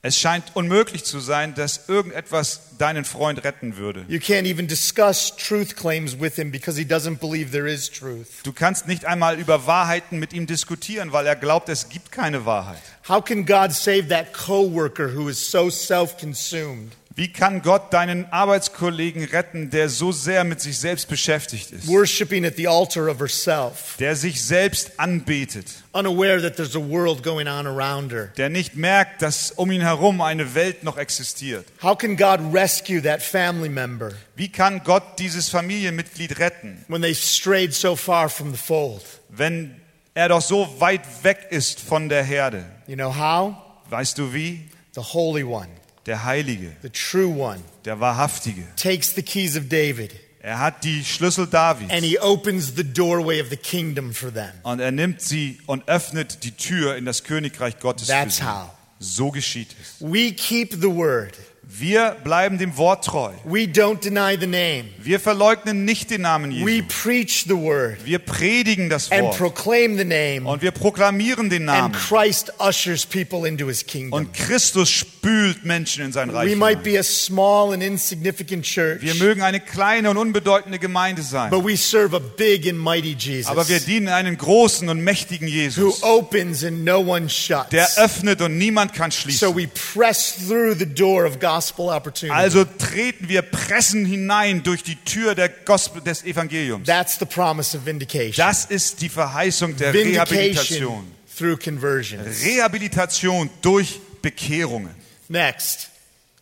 Es scheint unmöglich zu sein, dass irgendetwas deinen Freund retten würde. You can't even discuss truth claims with him because he doesn't believe there is truth. Du kannst nicht einmal über Wahrheiten mit ihm diskutieren, weil er glaubt, es gibt keine Wahrheit. How can God save that coworker who is so self-consumed? Wie kann Gott deinen Arbeitskollegen retten, der so sehr mit sich selbst beschäftigt ist, Worshipping at the altar of herself, der sich selbst anbetet, unaware that there's a world going on around her. der nicht merkt, dass um ihn herum eine Welt noch existiert? How can God rescue that family member Wie kann Gott dieses Familienmitglied retten, when they strayed so far from the fold? wenn er doch so weit weg ist von der Herde? You know how? Weißt du wie? The Holy One, Der Heilige, the true one, der Wahrhaftige. takes the keys of David Er hat die Schlüssel Davids. and he opens the doorway of the kingdom for them. Und er nimmt sie und öffnet die Tür in das Königreich Gottes für That's sie. how. So geschieht es. We keep the word Wir bleiben dem Wort treu. We don't deny the name. Wir verleugnen nicht den Namen We Jesu. preach the word Wir predigen das and Wort proclaim the name. und wir proklamieren den And Namen. Christ ushers people into his kingdom. Und Christus spült Menschen in sein Reich. We might be a small and insignificant church, Wir mögen eine kleine und unbedeutende Gemeinde sein, but we serve a big and mighty Jesus aber wir dienen einen großen und mächtigen who Jesus, opens and no one shuts. der öffnet und niemand kann So schließen. we press through the door of gospel opportunity. Also treten wir, pressen hinein durch die Tür der Gospel, des Evangeliums. That's the promise of vindication. Das ist die Verheißung der Rehabilitation. through conversion. Rehabilitation durch Bekehrungen. Next,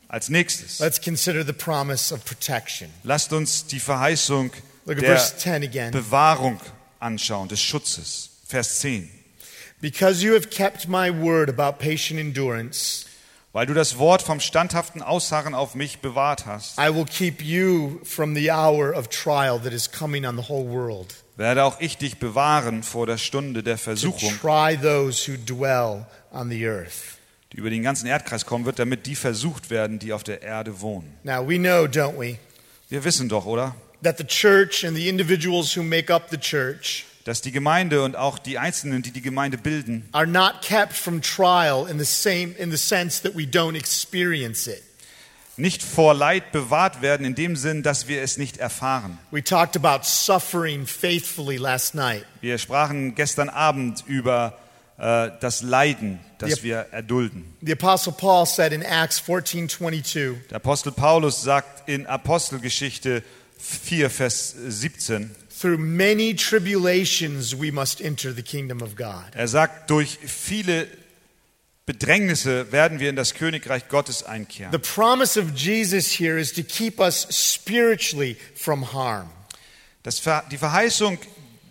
Als nächstes, let's consider the promise of protection. lasst uns die Verheißung Look at der verse 10 again. Bewahrung anschauen, des Schutzes. Vers 10. Because you have kept my word about patient endurance, Weil du das Wort vom standhaften Ausharren auf mich bewahrt hast, I will keep you from the hour of trial that is coming on the whole world, werde auch ich dich bewahren vor der Stunde der to Versuchung, try those who dwell on the earth. Die über den ganzen Erdkreis kommen wird, damit die versucht werden, die auf der Erde wohnen. Now we know, don't we, Wir wissen doch, oder? that the church and the individuals who make up the church Dass die Gemeinde und auch die Einzelnen, die die Gemeinde bilden, are not kept from trial in the same in the sense that we don't experience it. nicht vor Leid bewahrt werden, in dem Sinn, dass wir es nicht erfahren. We talked about suffering faithfully last night. Wir sprachen gestern Abend über äh, das Leiden, das Ja. wir erdulden. The apostle Paul said in Acts 14:22, Der Apostel Paulus sagt in Apostelgeschichte 4, Vers 17, through many tribulations we must enter the kingdom of God. er sagt, durch viele Bedrängnisse werden wir in das Königreich Gottes einkehren. The promise of Jesus here is to keep us spiritually from harm. Das, die Verheißung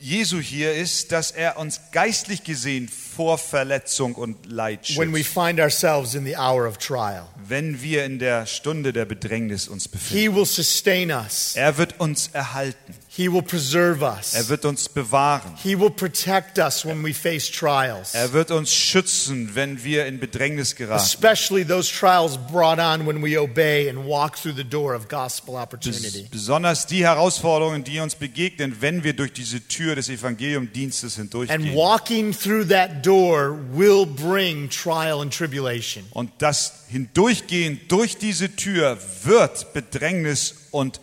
Jesu hier ist, dass er uns geistlich gesehen vor Verletzung und Leid when we schützt, find ourselves in the hour of trial. wenn wir in der Stunde der Bedrängnis uns befinden. He will sustain us. Er wird uns erhalten. He will preserve Er us. wird uns bewahren. He will protect us when we face trials. Er wird uns schützen, wenn wir in Bedrängnis geraten. Especially those trials brought on when we obey and walk through the door of gospel opportunity. besonders die Herausforderungen, die uns begegnen, wenn wir durch diese Tür des Evangeliumdienstes And hindurchgehen. walking through that door will bring trial and tribulation. Und das Hindurchgehen durch diese Tür wird Bedrängnis und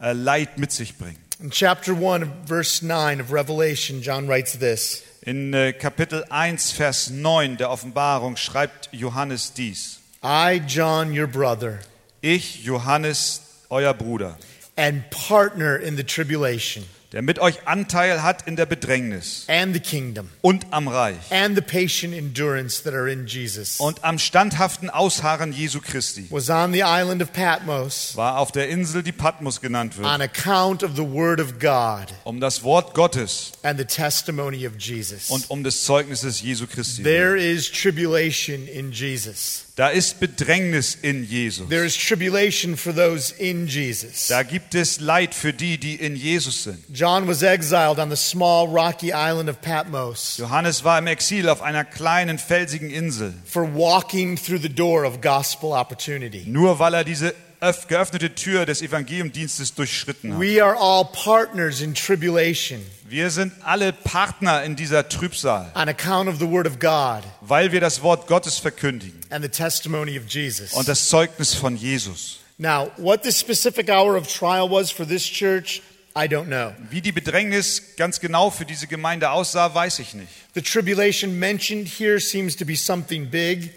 äh, Leid mit sich bringen. In chapter 1 verse 9 of Revelation, John writes this. In äh, Kapitel 1, Vers 9 der Offenbarung schreibt Johannes dies. I, John, your brother, Ich, Johannes, euer Bruder, and partner in the tribulation der mit euch Anteil hat in der Bedrängnis and the kingdom und am Reich and the patient endurance that are in Jesus, und am standhaften Ausharren Jesu Christi, was on the island of Patmos war auf der Insel, die Patmos genannt wird, on account of the word of God um das Wort Gottes and the testimony of Jesus. und um des Zeugnisses Jesu Christi. There is tribulation in Jesus. Da ist Bedrängnis in Jesus. There is tribulation for those in Jesus. Da gibt es Leid für die, die in Jesus sind. John was exiled on the small rocky island of Patmos Johannes war im Exil auf einer kleinen felsigen Insel, for walking through the door of gospel opportunity. nur weil er diese öff- geöffnete Tür des Evangeliumdienstes durchschritten hat. We are all partners in tribulation Wir sind alle Partner in dieser Trübsal, on account of the word of God weil wir das Wort Gottes verkündigen and the testimony of Jesus. und das Zeugnis von Jesus. Now, what the specific hour of trial was for this church, I don't know. Wie die Bedrängnis ganz genau für diese Gemeinde aussah, weiß ich nicht. The tribulation mentioned here seems to be something big.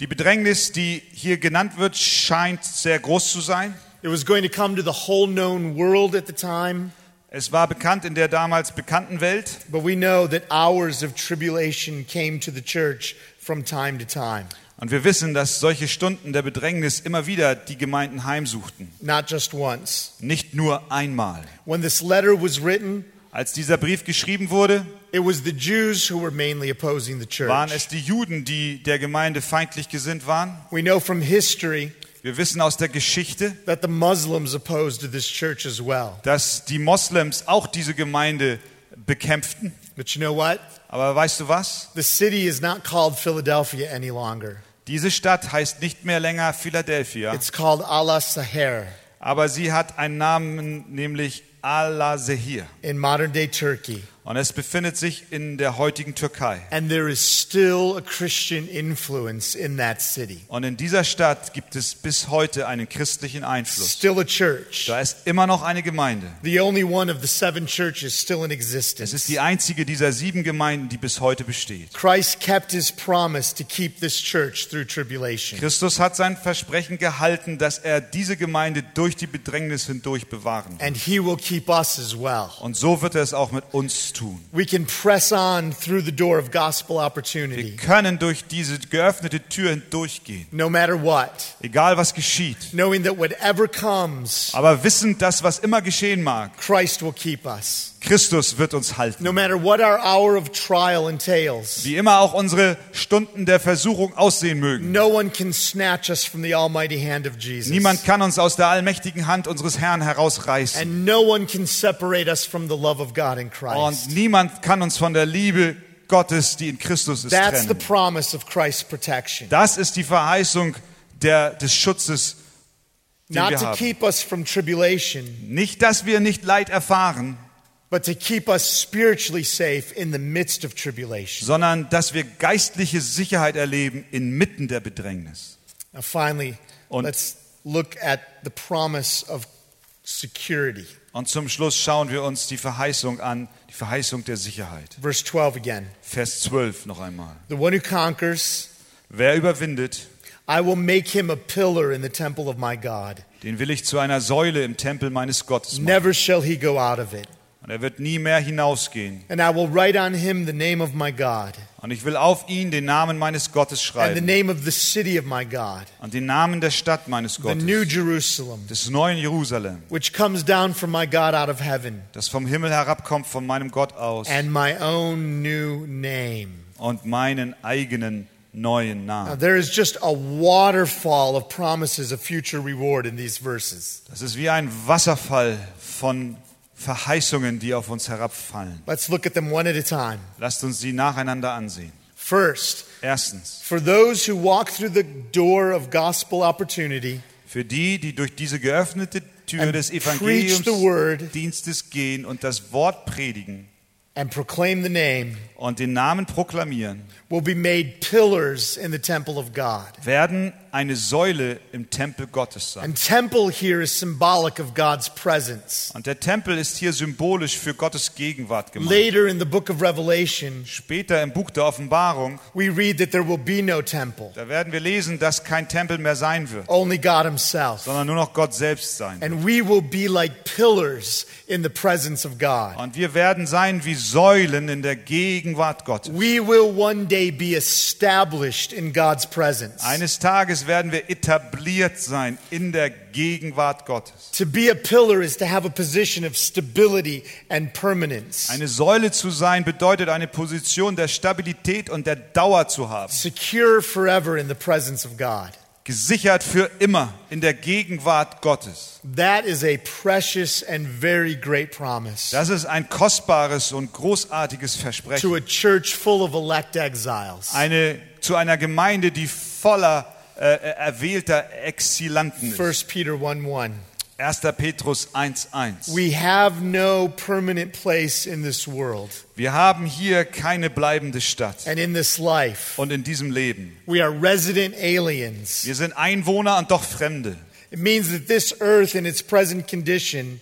Die Bedrängnis, die hier genannt wird, scheint sehr groß zu sein. It was going to come to the whole known world at the time, Es war bekannt in der damals bekannten Welt, but we know that hours of tribulation came to the church from time to time, Und wir wissen, dass solche Stunden der Bedrängnis immer wieder die Gemeinden heimsuchten. not just once. Nicht nur einmal. When this letter was written, Als dieser Brief geschrieben wurde, it was the Jews who were mainly opposing the church. waren es die Juden, die der Gemeinde feindlich gesinnt waren. We know from history Wir wissen aus der Geschichte, that the Muslims opposed this church as well. dass die Moslems auch diese Gemeinde bekämpften. But you know what? Aber weißt du was? The city is not called Philadelphia any longer. Diese Stadt heißt nicht mehr länger Philadelphia, It's called Ala Saher aber sie hat einen Namen, nämlich Al-Sehir. in modern day Turkey. Und es befindet sich in der heutigen Türkei. And there is still a Christian influence in that city. Und in dieser Stadt gibt es bis heute einen christlichen Einfluss. Still a church. Da ist immer noch eine Gemeinde. The only one of the seven churches still in Es existence. ist die einzige dieser sieben Gemeinden, die bis heute besteht. Christ kept his promise to keep this church through tribulation. Christus hat sein Versprechen gehalten, dass er diese Gemeinde durch die Bedrängnis hindurch bewahren wird. And he will keep us as well. Und so wird er es auch mit uns tun. We can press on through the door of gospel Wir opportunity, können durch diese geöffnete Tür hindurchgehen, no matter what, egal was geschieht. knowing that whatever comes, Aber wissend, dass was immer geschehen mag, Christ will keep us. Christus wird uns halten. No matter what our hour of trial entails, Wie immer auch unsere Stunden der Versuchung aussehen mögen. no one can snatch us from the almighty hand of Jesus. Niemand kann uns aus der allmächtigen Hand unseres Herrn herausreißen. And no one can separate us from the love of God in Christ. Und niemand kann uns von der Liebe Gottes, die in Christus ist, That's the trennen. promise of Christ's protection. Das ist die Verheißung der, des Schutzes, den Not wir to haben. keep us from tribulation, Nicht, dass wir nicht Leid erfahren, but to keep us spiritually safe in the midst of tribulation. sondern dass wir geistliche Sicherheit erleben inmitten der Bedrängnis. Now, finally, Und- let's look at the promise of security. Und zum Schluss schauen wir uns die Verheißung an, die Verheißung der Sicherheit. Verse 12 again. Vers 12 noch einmal. The one who conquers, Wer überwindet, I will make him a pillar in the temple of my God. den will ich zu einer Säule im Tempel meines Gottes machen. Never shall he go out of it. Und er wird nie mehr hinausgehen. And I will write on him the name of my God, Und ich will auf ihn den Namen meines Gottes and the schreiben name of the city of my God, und den Namen der Stadt meines the new Gottes, Jerusalem, des neuen Jerusalem, which comes down from my God out of heaven, das vom Himmel herabkommt von meinem Gott aus and my own new name. und meinen eigenen neuen Now, Namen. there is just a waterfall of promises of future reward in these verses. Das ist wie ein Wasserfall von Verheißungen, die auf uns herabfallen. Let's look at them one at a time. Lasst uns sie nacheinander ansehen. First, Erstens, for those who walk through the door of gospel opportunity für die, die durch diese geöffnete Tür des. Evangeliumsdienstes gehen und das Wort predigen and proclaim the name und den Namen proklamieren, will be made pillars in the temple of God. werden eine Säule im Tempel Gottes sein. And temple here is symbolic of God's presence. Und der Tempel ist hier symbolisch für Gottes Gegenwart gemeint. Later in the book of Revelation, Später im Buch der Offenbarung, we read that there will be no temple, da werden wir lesen, dass kein Tempel mehr sein wird, only God Himself. sondern nur noch Gott selbst sein. wird. And we will be like pillars in the presence of God. Und wir werden sein wie Säulen in der Gegenwart Gottes. We will one day be established in God's presence. Eines Tages werden wir etabliert sein in der Gegenwart Gottes. To be a pillar is to have a position of stability and permanence, Eine Säule zu sein bedeutet eine Position der Stabilität und der Dauer zu haben. secure forever in the presence of God. Gesichert für immer in der Gegenwart Gottes. That is a precious and very great promise Das ist ein kostbares und großartiges Versprechen. to a church full of elect exiles. Eine, zu einer Gemeinde, die voller Äh, äh, erwählter Exilanten ist. 1 Peter 1 1. 1. Petrus 1.1. We have no permanent place in this world Wir haben hier keine bleibende Stadt. and in this life. Und in diesem Leben. We are resident aliens. Wir sind Einwohner und doch Fremde. It means that this earth in its present condition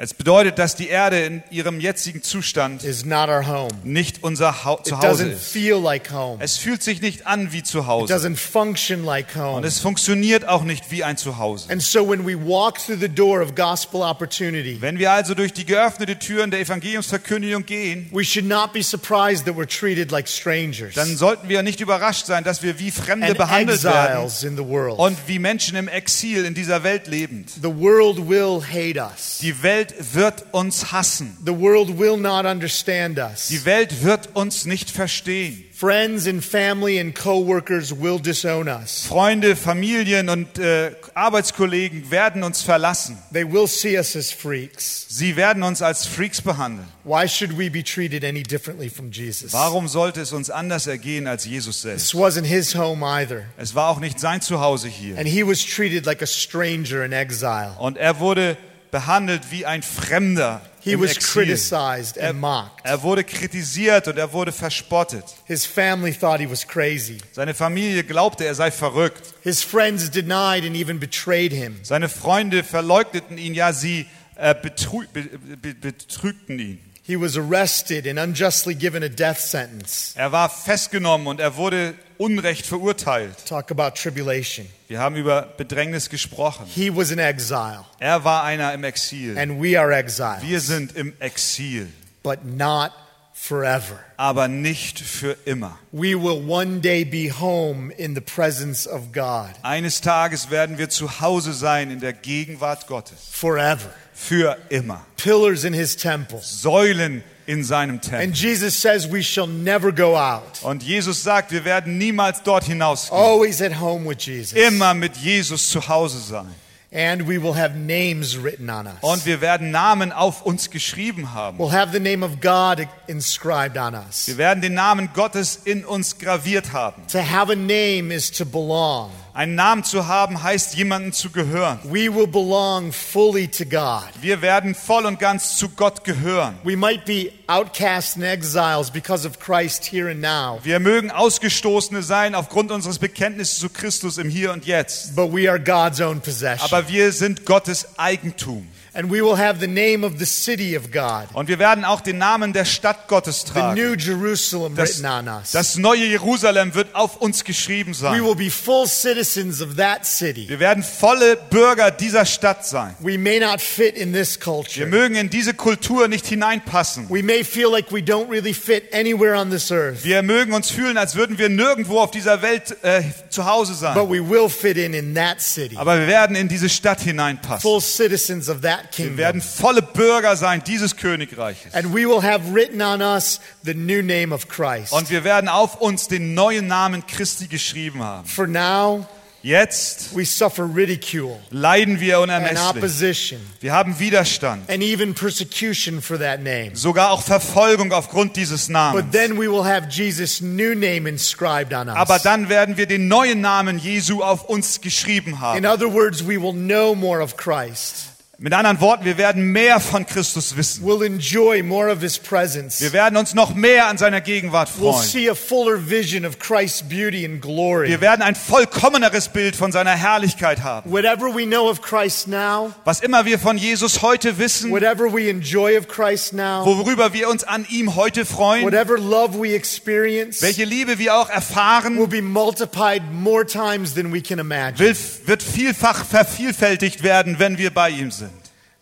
Es bedeutet, dass die Erde in ihrem jetzigen Zustand is not our home. nicht unser It Zuhause doesn't ist. feel like home. Es fühlt sich nicht an wie It Zuhause. doesn't function like home. Und es funktioniert auch nicht wie ein Zuhause. And so when we walk through the door of gospel opportunity, Wenn wir also durch die geöffnete Türen der Evangeliumsverkündigung gehen, we should not be surprised that we're treated like strangers dann sollten wir nicht überrascht sein, dass wir wie Fremde and behandelt werden in the world. und wie Menschen im Exil in dieser Welt lebend. The world will hate us. Die Welt Welt wird uns hassen. The world will not understand us. Die Welt wird uns nicht verstehen. Friends and family and coworkers will disown us. Freunde, Familien und äh, Arbeitskollegen werden uns verlassen. They will see us as freaks. Sie werden uns als Freaks behandeln. Why should we be treated any differently from Jesus? Warum sollte es uns anders ergehen als Jesus selbst? This wasn't his home either. Es war auch nicht sein Zuhause hier. And he was treated like a stranger in exile. Und er wurde behandelt wie ein Fremder He was Exil. criticized Er, and mocked. er wurde kritisiert und er wurde verspottet. His family thought he was crazy. Seine Familie glaubte, er sei verrückt. His friends denied and even betrayed him. Seine Freunde verleugneten ihn, ja, sie äh, betrü be be betrügten ihn. He was arrested and unjustly given a death sentence. Er war festgenommen und er wurde unrecht verurteilt. Talk about tribulation. Wir haben über Bedrängnis gesprochen. He was in exile, Er war einer im Exil. and we are exiles, Wir sind im Exil, but not forever. aber nicht für immer. We will one day be home in the presence of God Eines Tages werden wir zu Hause sein in der Gegenwart Gottes. forever. Für immer. Pillars in his temple. Säulen in seinem Tempel. And Jesus says we shall never go out. Und Jesus sagt, wir werden niemals dort hinausgehen. Always at home with Jesus. Immer mit Jesus zu Hause sein. And we will have names written on us. Und wir werden Namen auf uns geschrieben haben. We'll have the name of God inscribed on us. Wir werden den Namen Gottes in uns graviert haben. To have a name is to belong. Einen Namen zu haben heißt, jemandem zu gehören. We will belong fully to God. Wir werden voll und ganz zu Gott gehören. We might be outcasts and exiles because of Christ here and now, Wir mögen Ausgestoßene sein aufgrund unseres Bekenntnisses zu Christus im Hier und Jetzt. but we are God's own possession. Aber wir sind Gottes Eigentum. And we will have the name of the city of God, Und wir werden auch den Namen der Stadt Gottes the tragen. new Jerusalem Das, written on us. das neue Jerusalem wird auf uns geschrieben We sein. will be full citizens of that city. Wir werden volle Bürger dieser Stadt sein. We may not fit in this Wir culture. mögen in diese Kultur nicht hineinpassen. We may feel like we don't really fit anywhere on this earth, Wir mögen uns fühlen, als würden wir nirgendwo auf dieser Welt äh, zu Hause sein. but we will fit in in that city. Aber wir werden in diese Stadt hineinpassen. Full citizens of that Wir werden kingdom. volle Bürger sein dieses Königreiches. And we will have written on us the new name of Christ. Und wir werden auf uns den neuen Namen Christi geschrieben haben. For now, Jetzt we suffer ridicule leiden wir unermesslich. opposition Wir haben Widerstand, and even persecution for that name. sogar auch Verfolgung aufgrund dieses But Namens. then we will have Jesus' new name inscribed on us. Aber dann werden wir den neuen Namen Jesu auf uns geschrieben In haben. other words, we will know more of Christ. Mit anderen Worten, wir werden mehr von Christus wissen. We'll enjoy more of his presence. Wir werden uns noch mehr an seiner Gegenwart We'll freuen. see a fuller vision of Christ's beauty and glory. Wir werden ein vollkommeneres Bild von seiner Herrlichkeit haben. Whatever we know of Christ now, Was immer wir von Jesus heute wissen, whatever we enjoy of Christ now, worüber wir uns an ihm heute freuen, whatever love we experience, welche Liebe wir auch erfahren, will be multiplied more times than we can imagine. wird vielfach vervielfältigt werden, wenn wir bei ihm sind.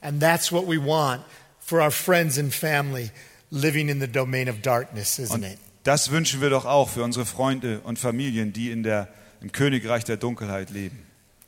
And that's what we want for our friends and family living in the domain of darkness, isn't it? Das wünschen wir doch auch für unsere Freunde und Familien, die in der, im Königreich der Dunkelheit leben.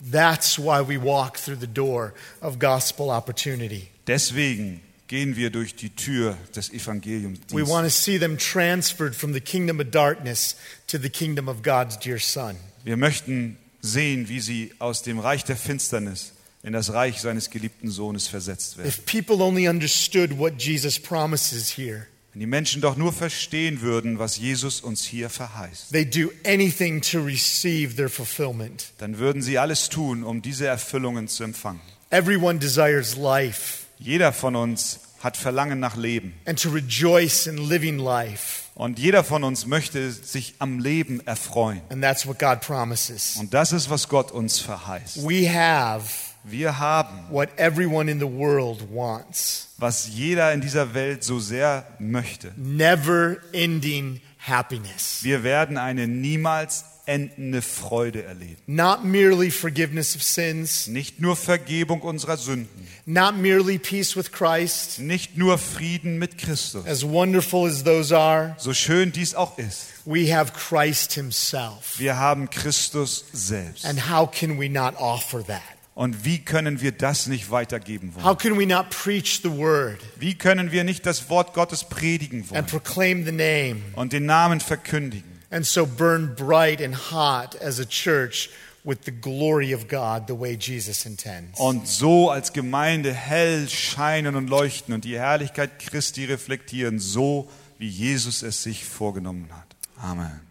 That's why we walk through the door of gospel opportunity. Deswegen gehen wir durch die Tür des Evangeliums. We want to see them transferred from the kingdom of darkness to the kingdom of God's dear Son. Wir möchten sehen, wie sie aus dem Reich der Finsternis in das Reich seines geliebten Sohnes versetzt werden. If people only understood what Jesus promises here, Wenn die Menschen doch nur verstehen würden, was Jesus uns hier verheißt, they do anything to receive their fulfillment. dann würden sie alles tun, um diese Erfüllungen zu empfangen. Everyone desires life Jeder von uns hat Verlangen nach Leben. and to rejoice in living life. Und jeder von uns möchte sich am Leben erfreuen. And that's what God promises. Und das ist, was Gott uns verheißt. We have Wir haben, what everyone in the world wants was jeder in dieser Welt so sehr möchte. never ending happiness. Wir werden eine niemals endende Freude erleben. Not merely forgiveness of sins, Nicht nur Vergebung unserer Sünden, not merely peace with Christ, nicht nur Frieden mit Christus. as wonderful as those are, So schön dies auch ist. we have Christ Himself. Wir haben Christus selbst. And how can we not offer that? Und wie können wir das nicht weitergeben wollen? How can we not preach the word Wie können wir nicht das Wort Gottes predigen wollen and proclaim the name und den Namen verkündigen? and so burn bright and hot as a church with the glory of God the way Jesus intends? Und so als Gemeinde hell scheinen und leuchten und die Herrlichkeit Christi reflektieren, so wie Jesus es sich vorgenommen hat. Amen.